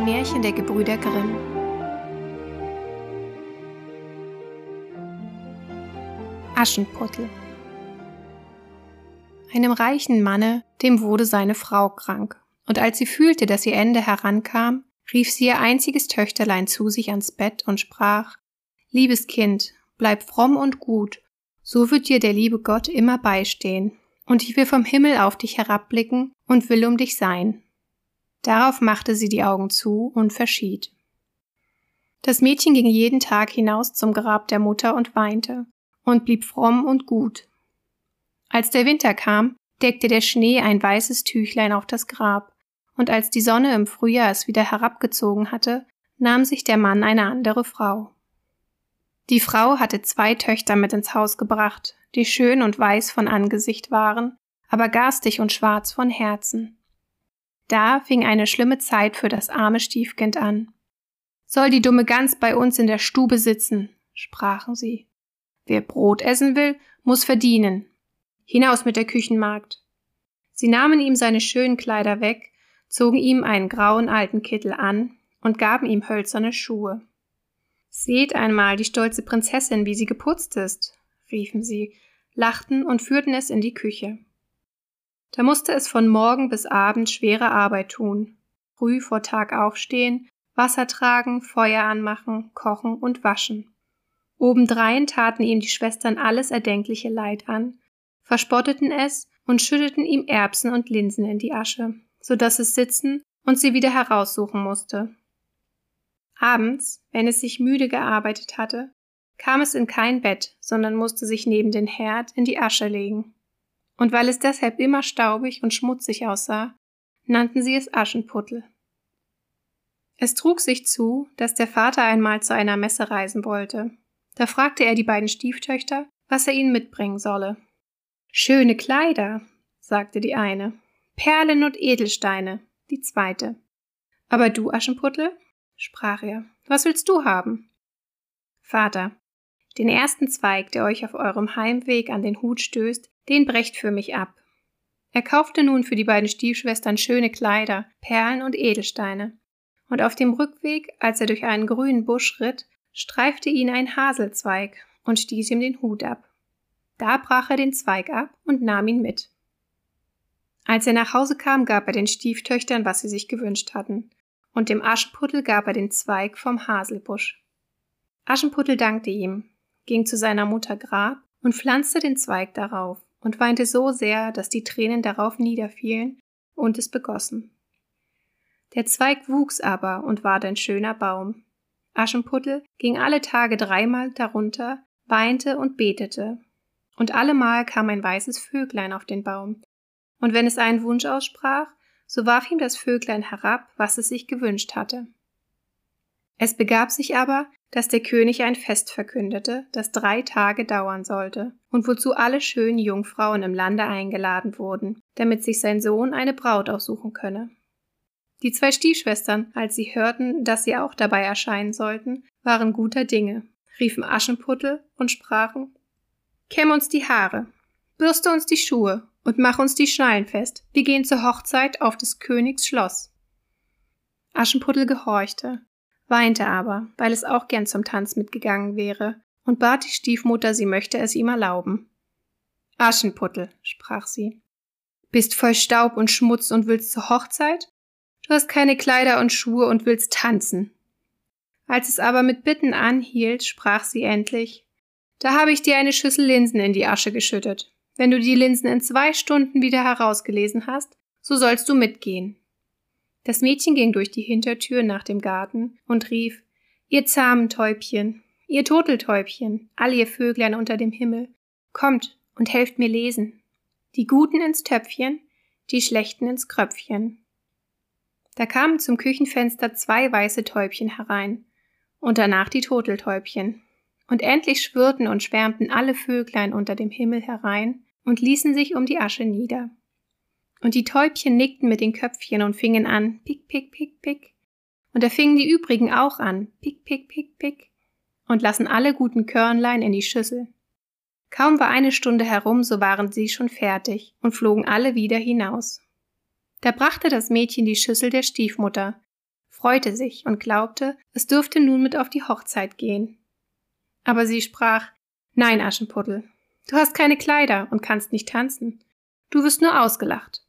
Ein Märchen der Gebrüder Grimm. Aschenputtel. Einem reichen Manne, dem wurde seine Frau krank, und als sie fühlte, dass ihr Ende herankam, rief sie ihr einziges Töchterlein zu sich ans Bett und sprach Liebes Kind, bleib fromm und gut, so wird dir der liebe Gott immer beistehen, und ich will vom Himmel auf dich herabblicken und will um dich sein. Darauf machte sie die Augen zu und verschied. Das Mädchen ging jeden Tag hinaus zum Grab der Mutter und weinte und blieb fromm und gut. Als der Winter kam, deckte der Schnee ein weißes Tüchlein auf das Grab, und als die Sonne im Frühjahr es wieder herabgezogen hatte, nahm sich der Mann eine andere Frau. Die Frau hatte zwei Töchter mit ins Haus gebracht, die schön und weiß von Angesicht waren, aber garstig und schwarz von Herzen. Da fing eine schlimme Zeit für das arme Stiefkind an. Soll die dumme Gans bei uns in der Stube sitzen, sprachen sie. Wer Brot essen will, muss verdienen. Hinaus mit der Küchenmagd. Sie nahmen ihm seine schönen Kleider weg, zogen ihm einen grauen alten Kittel an und gaben ihm hölzerne Schuhe. Seht einmal die stolze Prinzessin, wie sie geputzt ist, riefen sie, lachten und führten es in die Küche. Da musste es von Morgen bis Abend schwere Arbeit tun, früh vor Tag aufstehen, Wasser tragen, Feuer anmachen, kochen und waschen. Obendrein taten ihm die Schwestern alles erdenkliche Leid an, verspotteten es und schütteten ihm Erbsen und Linsen in die Asche, so dass es sitzen und sie wieder heraussuchen musste. Abends, wenn es sich müde gearbeitet hatte, kam es in kein Bett, sondern musste sich neben den Herd in die Asche legen und weil es deshalb immer staubig und schmutzig aussah, nannten sie es Aschenputtel. Es trug sich zu, dass der Vater einmal zu einer Messe reisen wollte. Da fragte er die beiden Stieftöchter, was er ihnen mitbringen solle. Schöne Kleider, sagte die eine, Perlen und Edelsteine, die zweite. Aber du, Aschenputtel, sprach er, was willst du haben? Vater, den ersten Zweig, der euch auf eurem Heimweg an den Hut stößt, den brecht für mich ab. Er kaufte nun für die beiden Stiefschwestern schöne Kleider, Perlen und Edelsteine. Und auf dem Rückweg, als er durch einen grünen Busch ritt, streifte ihn ein Haselzweig und stieß ihm den Hut ab. Da brach er den Zweig ab und nahm ihn mit. Als er nach Hause kam, gab er den Stieftöchtern, was sie sich gewünscht hatten, und dem Aschenputtel gab er den Zweig vom Haselbusch. Aschenputtel dankte ihm, ging zu seiner Mutter Grab und pflanzte den Zweig darauf und weinte so sehr, dass die Tränen darauf niederfielen und es begossen. Der Zweig wuchs aber und ward ein schöner Baum. Aschenputtel ging alle Tage dreimal darunter, weinte und betete. Und allemal kam ein weißes Vöglein auf den Baum. Und wenn es einen Wunsch aussprach, so warf ihm das Vöglein herab, was es sich gewünscht hatte. Es begab sich aber, dass der König ein Fest verkündete, das drei Tage dauern sollte, und wozu alle schönen Jungfrauen im Lande eingeladen wurden, damit sich sein Sohn eine Braut aussuchen könne. Die zwei Stiefschwestern, als sie hörten, dass sie auch dabei erscheinen sollten, waren guter Dinge, riefen Aschenputtel und sprachen Kämm uns die Haare, bürste uns die Schuhe und mach uns die Schnallen fest, wir gehen zur Hochzeit auf des Königs Schloss. Aschenputtel gehorchte, weinte aber, weil es auch gern zum Tanz mitgegangen wäre, und bat die Stiefmutter, sie möchte es ihm erlauben. Aschenputtel, sprach sie. Bist voll Staub und Schmutz und willst zur Hochzeit? Du hast keine Kleider und Schuhe und willst tanzen. Als es aber mit Bitten anhielt, sprach sie endlich Da habe ich dir eine Schüssel Linsen in die Asche geschüttet. Wenn du die Linsen in zwei Stunden wieder herausgelesen hast, so sollst du mitgehen. Das Mädchen ging durch die Hintertür nach dem Garten und rief Ihr zahmen Täubchen, ihr Turteltäubchen, all ihr Vöglein unter dem Himmel, kommt und helft mir lesen. Die Guten ins Töpfchen, die Schlechten ins Kröpfchen. Da kamen zum Küchenfenster zwei weiße Täubchen herein, und danach die Turteltäubchen. Und endlich schwirrten und schwärmten alle Vöglein unter dem Himmel herein und ließen sich um die Asche nieder. Und die Täubchen nickten mit den Köpfchen und fingen an, pick, pick, pick, pick. Und da fingen die übrigen auch an, pick, pick, pick, pick. Und lassen alle guten Körnlein in die Schüssel. Kaum war eine Stunde herum, so waren sie schon fertig und flogen alle wieder hinaus. Da brachte das Mädchen die Schüssel der Stiefmutter, freute sich und glaubte, es dürfte nun mit auf die Hochzeit gehen. Aber sie sprach, Nein, Aschenputtel, du hast keine Kleider und kannst nicht tanzen. Du wirst nur ausgelacht.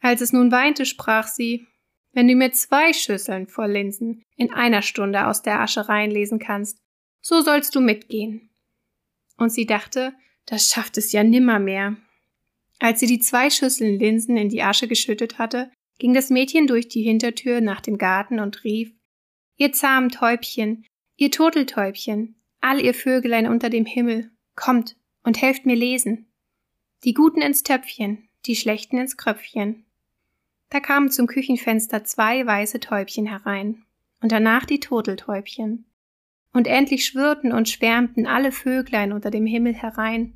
Als es nun weinte, sprach sie, wenn du mir zwei Schüsseln voll Linsen in einer Stunde aus der Asche reinlesen kannst, so sollst du mitgehen. Und sie dachte, das schafft es ja nimmermehr. Als sie die zwei Schüsseln Linsen in die Asche geschüttet hatte, ging das Mädchen durch die Hintertür nach dem Garten und rief, Ihr zahmen Täubchen, ihr Turteltäubchen, all ihr Vögelein unter dem Himmel, kommt und helft mir lesen. Die Guten ins Töpfchen, die Schlechten ins Kröpfchen. Da kamen zum Küchenfenster zwei weiße Täubchen herein und danach die Turteltäubchen. Und endlich schwirrten und schwärmten alle Vöglein unter dem Himmel herein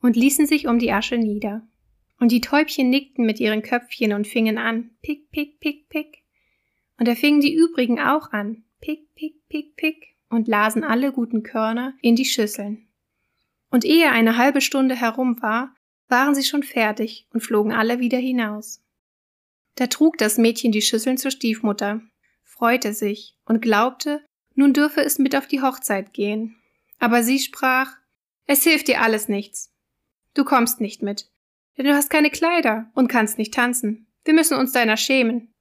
und ließen sich um die Asche nieder. Und die Täubchen nickten mit ihren Köpfchen und fingen an, pick, pick, pick, pick. Und da fingen die übrigen auch an, pick, pick, pick, pick, und lasen alle guten Körner in die Schüsseln. Und ehe eine halbe Stunde herum war, waren sie schon fertig und flogen alle wieder hinaus. Da trug das Mädchen die Schüsseln zur Stiefmutter, freute sich und glaubte, nun dürfe es mit auf die Hochzeit gehen. Aber sie sprach, es hilft dir alles nichts. Du kommst nicht mit, denn du hast keine Kleider und kannst nicht tanzen. Wir müssen uns deiner schämen.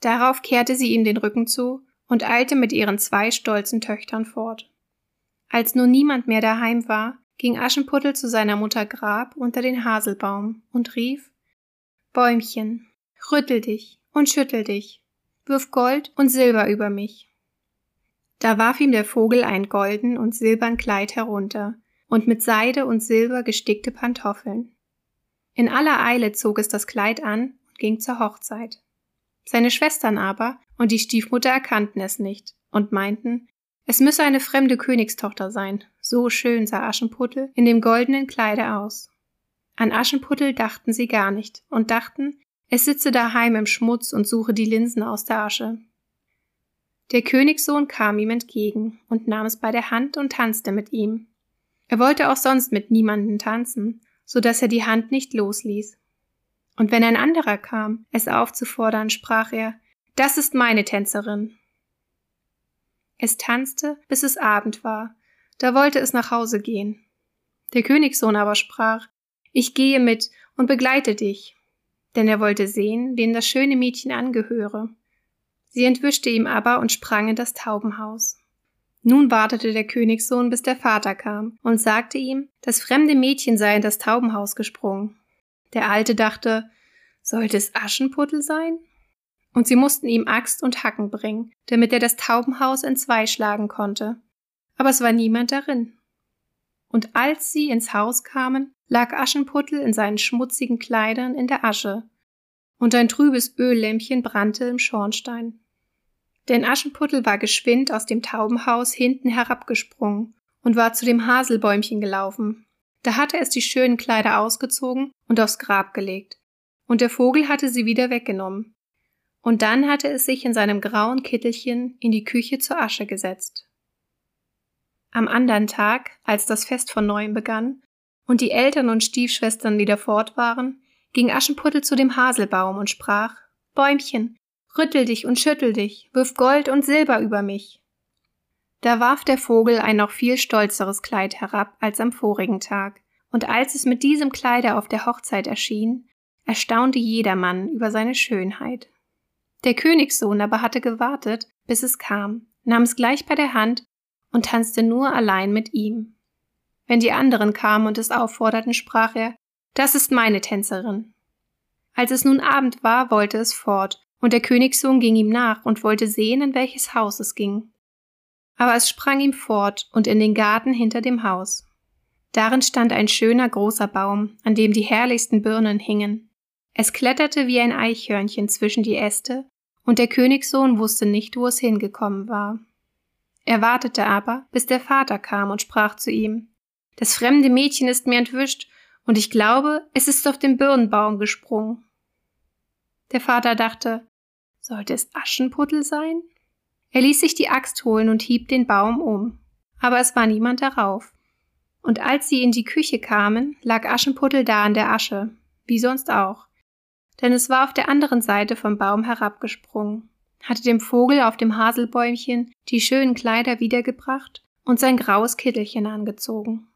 Darauf kehrte sie ihm den Rücken zu und eilte mit ihren zwei stolzen Töchtern fort. Als nun niemand mehr daheim war, ging Aschenputtel zu seiner Mutter Grab unter den Haselbaum und rief Bäumchen, rüttel dich und schüttel dich, wirf Gold und Silber über mich. Da warf ihm der Vogel ein golden und silbern Kleid herunter und mit Seide und Silber gestickte Pantoffeln. In aller Eile zog es das Kleid an und ging zur Hochzeit. Seine Schwestern aber und die Stiefmutter erkannten es nicht und meinten, es müsse eine fremde Königstochter sein, so schön sah Aschenputtel in dem goldenen Kleide aus. An Aschenputtel dachten sie gar nicht und dachten, es sitze daheim im Schmutz und suche die Linsen aus der Asche. Der Königssohn kam ihm entgegen und nahm es bei der Hand und tanzte mit ihm. Er wollte auch sonst mit niemanden tanzen, so dass er die Hand nicht losließ. Und wenn ein anderer kam, es aufzufordern, sprach er, das ist meine Tänzerin. Es tanzte, bis es Abend war, da wollte es nach Hause gehen. Der Königssohn aber sprach, ich gehe mit und begleite dich, denn er wollte sehen, wem das schöne Mädchen angehöre. Sie entwischte ihm aber und sprang in das Taubenhaus. Nun wartete der Königssohn, bis der Vater kam und sagte ihm, das fremde Mädchen sei in das Taubenhaus gesprungen. Der Alte dachte, sollte es Aschenputtel sein? Und sie mussten ihm Axt und Hacken bringen, damit er das Taubenhaus entzwei schlagen konnte aber es war niemand darin. Und als sie ins Haus kamen, lag Aschenputtel in seinen schmutzigen Kleidern in der Asche, und ein trübes Öllämpchen brannte im Schornstein. Denn Aschenputtel war geschwind aus dem Taubenhaus hinten herabgesprungen und war zu dem Haselbäumchen gelaufen. Da hatte es die schönen Kleider ausgezogen und aufs Grab gelegt, und der Vogel hatte sie wieder weggenommen. Und dann hatte es sich in seinem grauen Kittelchen in die Küche zur Asche gesetzt. Am andern Tag, als das Fest von neuem begann und die Eltern und Stiefschwestern wieder fort waren, ging Aschenputtel zu dem Haselbaum und sprach Bäumchen, rüttel dich und schüttel dich, wirf Gold und Silber über mich. Da warf der Vogel ein noch viel stolzeres Kleid herab als am vorigen Tag, und als es mit diesem Kleide auf der Hochzeit erschien, erstaunte jedermann über seine Schönheit. Der Königssohn aber hatte gewartet, bis es kam, nahm es gleich bei der Hand und tanzte nur allein mit ihm. Wenn die anderen kamen und es aufforderten, sprach er, das ist meine Tänzerin. Als es nun Abend war, wollte es fort, und der Königssohn ging ihm nach und wollte sehen, in welches Haus es ging. Aber es sprang ihm fort und in den Garten hinter dem Haus. Darin stand ein schöner großer Baum, an dem die herrlichsten Birnen hingen. Es kletterte wie ein Eichhörnchen zwischen die Äste, und der Königssohn wusste nicht, wo es hingekommen war. Er wartete aber, bis der Vater kam und sprach zu ihm Das fremde Mädchen ist mir entwischt, und ich glaube, es ist auf den Birnbaum gesprungen. Der Vater dachte, sollte es Aschenputtel sein? Er ließ sich die Axt holen und hieb den Baum um. Aber es war niemand darauf. Und als sie in die Küche kamen, lag Aschenputtel da in der Asche, wie sonst auch. Denn es war auf der anderen Seite vom Baum herabgesprungen. Hatte dem Vogel auf dem Haselbäumchen die schönen Kleider wiedergebracht und sein graues Kittelchen angezogen.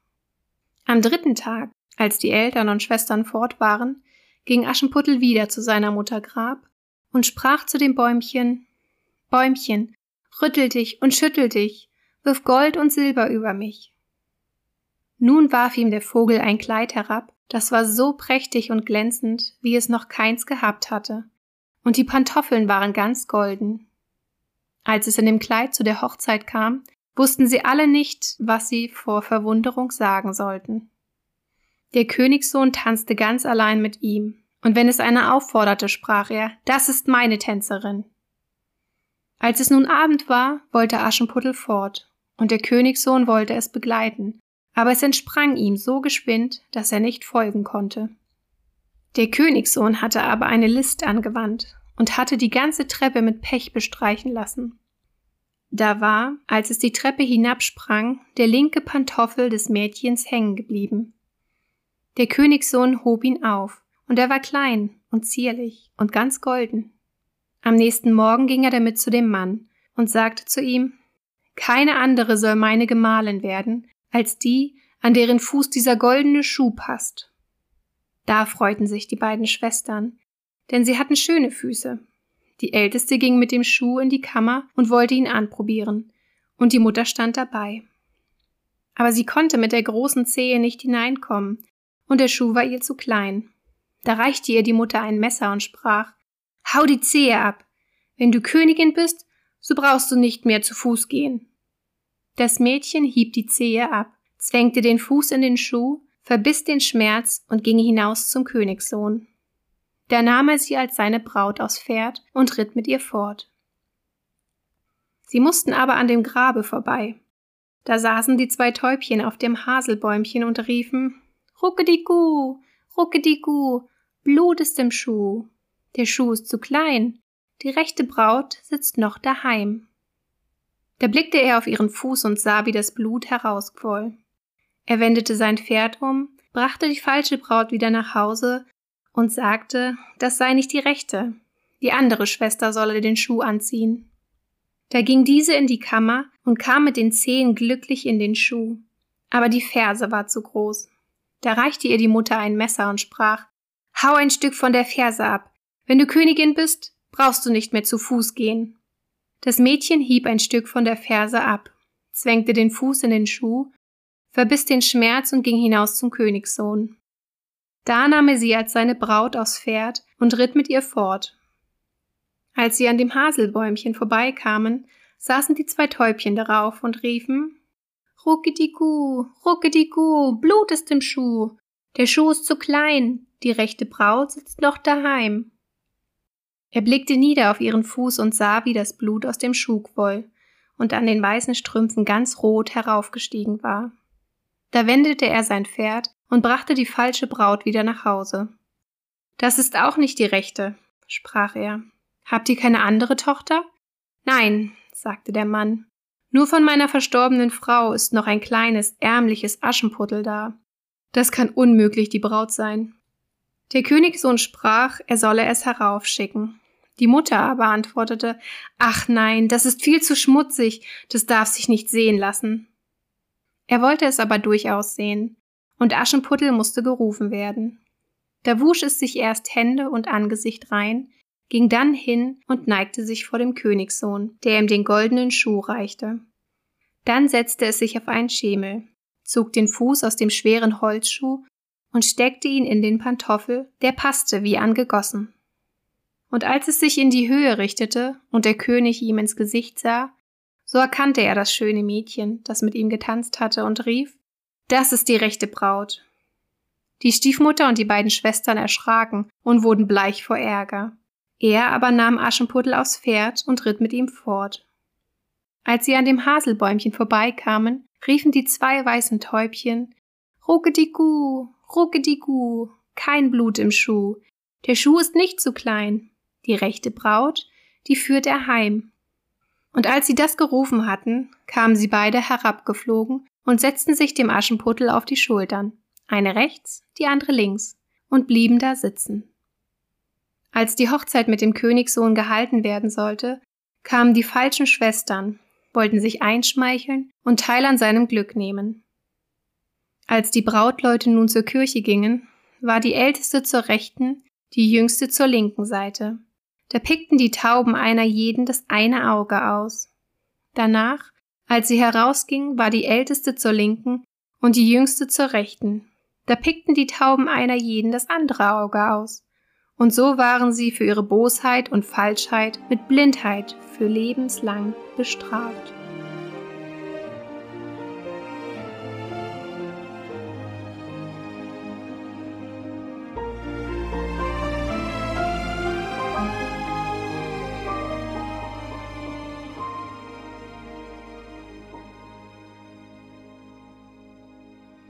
Am dritten Tag, als die Eltern und Schwestern fort waren, ging Aschenputtel wieder zu seiner Mutter Grab und sprach zu dem Bäumchen Bäumchen, rüttel dich und schüttel dich, wirf Gold und Silber über mich. Nun warf ihm der Vogel ein Kleid herab, das war so prächtig und glänzend, wie es noch keins gehabt hatte, und die Pantoffeln waren ganz golden. Als es in dem Kleid zu der Hochzeit kam, wussten sie alle nicht, was sie vor Verwunderung sagen sollten. Der Königssohn tanzte ganz allein mit ihm, und wenn es einer aufforderte, sprach er, das ist meine Tänzerin. Als es nun Abend war, wollte Aschenputtel fort, und der Königssohn wollte es begleiten, aber es entsprang ihm so geschwind, dass er nicht folgen konnte. Der Königssohn hatte aber eine List angewandt und hatte die ganze Treppe mit Pech bestreichen lassen. Da war, als es die Treppe hinabsprang, der linke Pantoffel des Mädchens hängen geblieben. Der Königssohn hob ihn auf, und er war klein und zierlich und ganz golden. Am nächsten Morgen ging er damit zu dem Mann und sagte zu ihm, keine andere soll meine Gemahlin werden, als die, an deren Fuß dieser goldene Schuh passt. Da freuten sich die beiden Schwestern, denn sie hatten schöne Füße. Die älteste ging mit dem Schuh in die Kammer und wollte ihn anprobieren, und die Mutter stand dabei. Aber sie konnte mit der großen Zehe nicht hineinkommen, und der Schuh war ihr zu klein. Da reichte ihr die Mutter ein Messer und sprach Hau die Zehe ab. Wenn du Königin bist, so brauchst du nicht mehr zu Fuß gehen. Das Mädchen hieb die Zehe ab, zwängte den Fuß in den Schuh, verbiss den Schmerz und ging hinaus zum Königssohn. Da nahm er sie als seine Braut aufs Pferd und ritt mit ihr fort. Sie mussten aber an dem Grabe vorbei. Da saßen die zwei Täubchen auf dem Haselbäumchen und riefen Ruckedigu, Ruckedigu, Blut ist im Schuh. Der Schuh ist zu klein, die rechte Braut sitzt noch daheim. Da blickte er auf ihren Fuß und sah, wie das Blut herausquoll. Er wendete sein Pferd um, brachte die falsche Braut wieder nach Hause und sagte, das sei nicht die rechte, die andere Schwester solle den Schuh anziehen. Da ging diese in die Kammer und kam mit den Zehen glücklich in den Schuh. Aber die Ferse war zu groß. Da reichte ihr die Mutter ein Messer und sprach, Hau ein Stück von der Ferse ab. Wenn du Königin bist, brauchst du nicht mehr zu Fuß gehen. Das Mädchen hieb ein Stück von der Ferse ab, zwängte den Fuß in den Schuh, verbiss den Schmerz und ging hinaus zum Königssohn. Da nahm er sie als seine Braut aufs Pferd und ritt mit ihr fort. Als sie an dem Haselbäumchen vorbeikamen, saßen die zwei Täubchen darauf und riefen Ruckedigu, Ruckedigu, Blut ist im Schuh. Der Schuh ist zu klein, die rechte Braut sitzt noch daheim. Er blickte nieder auf ihren Fuß und sah, wie das Blut aus dem Schuh quoll und an den weißen Strümpfen ganz rot heraufgestiegen war. Da wendete er sein Pferd und brachte die falsche Braut wieder nach Hause. Das ist auch nicht die rechte, sprach er. Habt ihr keine andere Tochter? Nein, sagte der Mann. Nur von meiner verstorbenen Frau ist noch ein kleines, ärmliches Aschenputtel da. Das kann unmöglich die Braut sein. Der Königssohn sprach, er solle es heraufschicken. Die Mutter aber antwortete Ach nein, das ist viel zu schmutzig, das darf sich nicht sehen lassen. Er wollte es aber durchaus sehen, und Aschenputtel musste gerufen werden. Da wusch es sich erst Hände und Angesicht rein, ging dann hin und neigte sich vor dem Königssohn, der ihm den goldenen Schuh reichte. Dann setzte es sich auf einen Schemel, zog den Fuß aus dem schweren Holzschuh und steckte ihn in den Pantoffel, der passte wie angegossen. Und als es sich in die Höhe richtete und der König ihm ins Gesicht sah, so erkannte er das schöne Mädchen, das mit ihm getanzt hatte, und rief Das ist die rechte Braut. Die Stiefmutter und die beiden Schwestern erschraken und wurden bleich vor Ärger. Er aber nahm Aschenputtel aufs Pferd und ritt mit ihm fort. Als sie an dem Haselbäumchen vorbeikamen, riefen die zwei weißen Täubchen Ruckedigu, Ruckedigu, kein Blut im Schuh. Der Schuh ist nicht zu klein. Die rechte Braut, die führt er heim. Und als sie das gerufen hatten, kamen sie beide herabgeflogen und setzten sich dem Aschenputtel auf die Schultern, eine rechts, die andere links, und blieben da sitzen. Als die Hochzeit mit dem Königssohn gehalten werden sollte, kamen die falschen Schwestern, wollten sich einschmeicheln und Teil an seinem Glück nehmen. Als die Brautleute nun zur Kirche gingen, war die älteste zur rechten, die jüngste zur linken Seite. Da pickten die Tauben einer jeden das eine Auge aus. Danach, als sie herausging, war die älteste zur linken und die jüngste zur rechten. Da pickten die Tauben einer jeden das andere Auge aus. Und so waren sie für ihre Bosheit und Falschheit mit Blindheit für lebenslang bestraft.